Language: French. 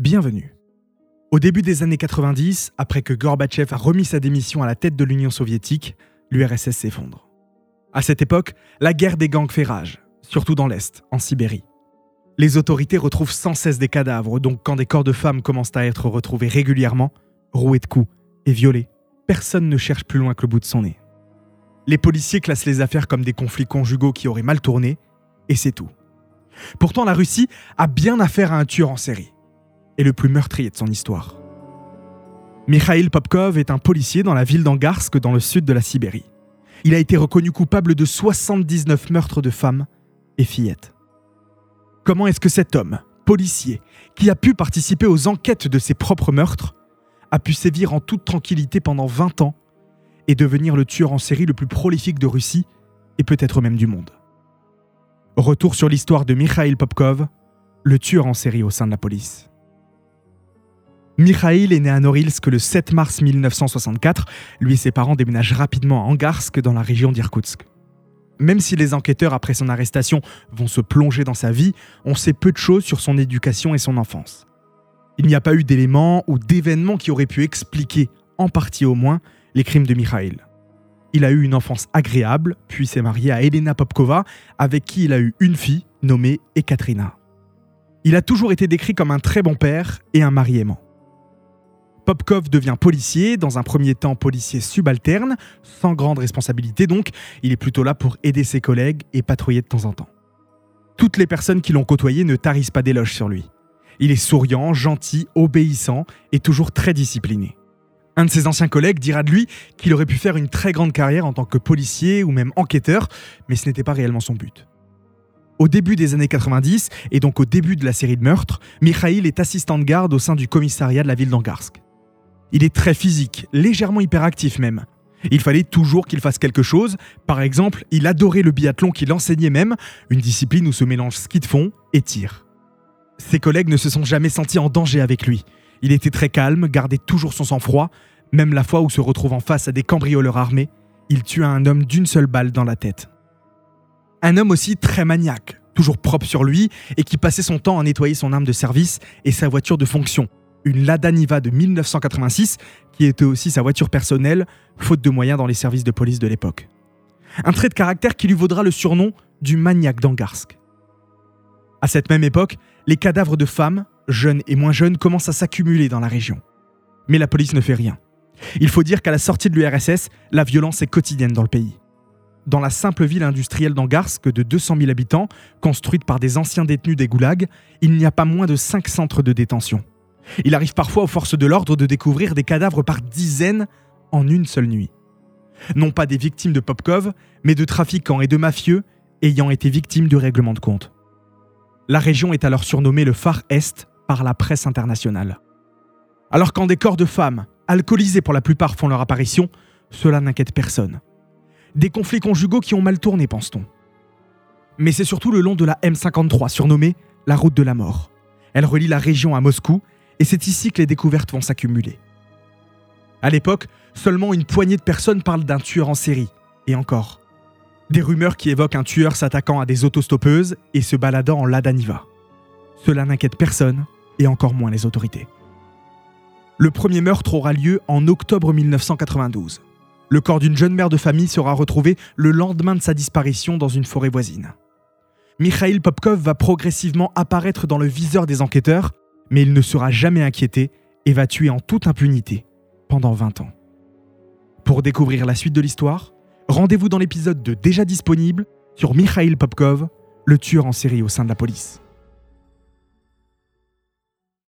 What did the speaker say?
Bienvenue. Au début des années 90, après que Gorbatchev a remis sa démission à la tête de l'Union soviétique, l'URSS s'effondre. À cette époque, la guerre des gangs fait rage, surtout dans l'Est, en Sibérie. Les autorités retrouvent sans cesse des cadavres, donc quand des corps de femmes commencent à être retrouvés régulièrement, roués de coups et violés, personne ne cherche plus loin que le bout de son nez. Les policiers classent les affaires comme des conflits conjugaux qui auraient mal tourné, et c'est tout. Pourtant, la Russie a bien affaire à un tueur en série, et le plus meurtrier de son histoire. Mikhail Popkov est un policier dans la ville d'Angarsk, dans le sud de la Sibérie. Il a été reconnu coupable de 79 meurtres de femmes et fillettes. Comment est-ce que cet homme, policier, qui a pu participer aux enquêtes de ses propres meurtres, a pu sévir en toute tranquillité pendant 20 ans et devenir le tueur en série le plus prolifique de Russie et peut-être même du monde? Retour sur l'histoire de Mikhail Popkov, le tueur en série au sein de la police. Mikhail est né à Norilsk le 7 mars 1964. Lui et ses parents déménagent rapidement à Angarsk dans la région d'Irkoutsk. Même si les enquêteurs, après son arrestation, vont se plonger dans sa vie, on sait peu de choses sur son éducation et son enfance. Il n'y a pas eu d'éléments ou d'événements qui auraient pu expliquer, en partie au moins, les crimes de Mikhail. Il a eu une enfance agréable, puis s'est marié à Elena Popkova, avec qui il a eu une fille nommée Ekaterina. Il a toujours été décrit comme un très bon père et un mari aimant. Popkov devient policier, dans un premier temps policier subalterne, sans grande responsabilité donc, il est plutôt là pour aider ses collègues et patrouiller de temps en temps. Toutes les personnes qui l'ont côtoyé ne tarissent pas d'éloges sur lui. Il est souriant, gentil, obéissant et toujours très discipliné. Un de ses anciens collègues dira de lui qu'il aurait pu faire une très grande carrière en tant que policier ou même enquêteur, mais ce n'était pas réellement son but. Au début des années 90, et donc au début de la série de meurtres, Mikhail est assistant de garde au sein du commissariat de la ville d'Angarsk. Il est très physique, légèrement hyperactif même. Il fallait toujours qu'il fasse quelque chose. Par exemple, il adorait le biathlon qu'il enseignait même, une discipline où se mélangent ski de fond et tir. Ses collègues ne se sont jamais sentis en danger avec lui. Il était très calme, gardait toujours son sang-froid. Même la fois où se retrouvant face à des cambrioleurs armés, il tua un homme d'une seule balle dans la tête. Un homme aussi très maniaque, toujours propre sur lui et qui passait son temps à nettoyer son arme de service et sa voiture de fonction, une Lada Niva de 1986, qui était aussi sa voiture personnelle, faute de moyens dans les services de police de l'époque. Un trait de caractère qui lui vaudra le surnom du maniaque d'Angarsk. À cette même époque, les cadavres de femmes, jeunes et moins jeunes, commencent à s'accumuler dans la région. Mais la police ne fait rien. Il faut dire qu'à la sortie de l'URSS, la violence est quotidienne dans le pays. Dans la simple ville industrielle d'Angarsk de 200 000 habitants, construite par des anciens détenus des goulags, il n'y a pas moins de 5 centres de détention. Il arrive parfois aux forces de l'ordre de découvrir des cadavres par dizaines en une seule nuit. Non pas des victimes de Popkov, mais de trafiquants et de mafieux ayant été victimes de règlements de compte. La région est alors surnommée le Phare Est par la presse internationale. Alors quand des corps de femmes, alcoolisés pour la plupart, font leur apparition, cela n'inquiète personne. Des conflits conjugaux qui ont mal tourné, pense-t-on. Mais c'est surtout le long de la M53, surnommée la route de la mort. Elle relie la région à Moscou et c'est ici que les découvertes vont s'accumuler. À l'époque, seulement une poignée de personnes parlent d'un tueur en série, et encore. Des rumeurs qui évoquent un tueur s'attaquant à des autostoppeuses et se baladant en Lada Niva. Cela n'inquiète personne, et encore moins les autorités. Le premier meurtre aura lieu en octobre 1992. Le corps d'une jeune mère de famille sera retrouvé le lendemain de sa disparition dans une forêt voisine. Mikhail Popkov va progressivement apparaître dans le viseur des enquêteurs mais il ne sera jamais inquiété et va tuer en toute impunité pendant 20 ans. Pour découvrir la suite de l'histoire, rendez-vous dans l'épisode de Déjà disponible sur Mikhail Popkov, le tueur en série au sein de la police.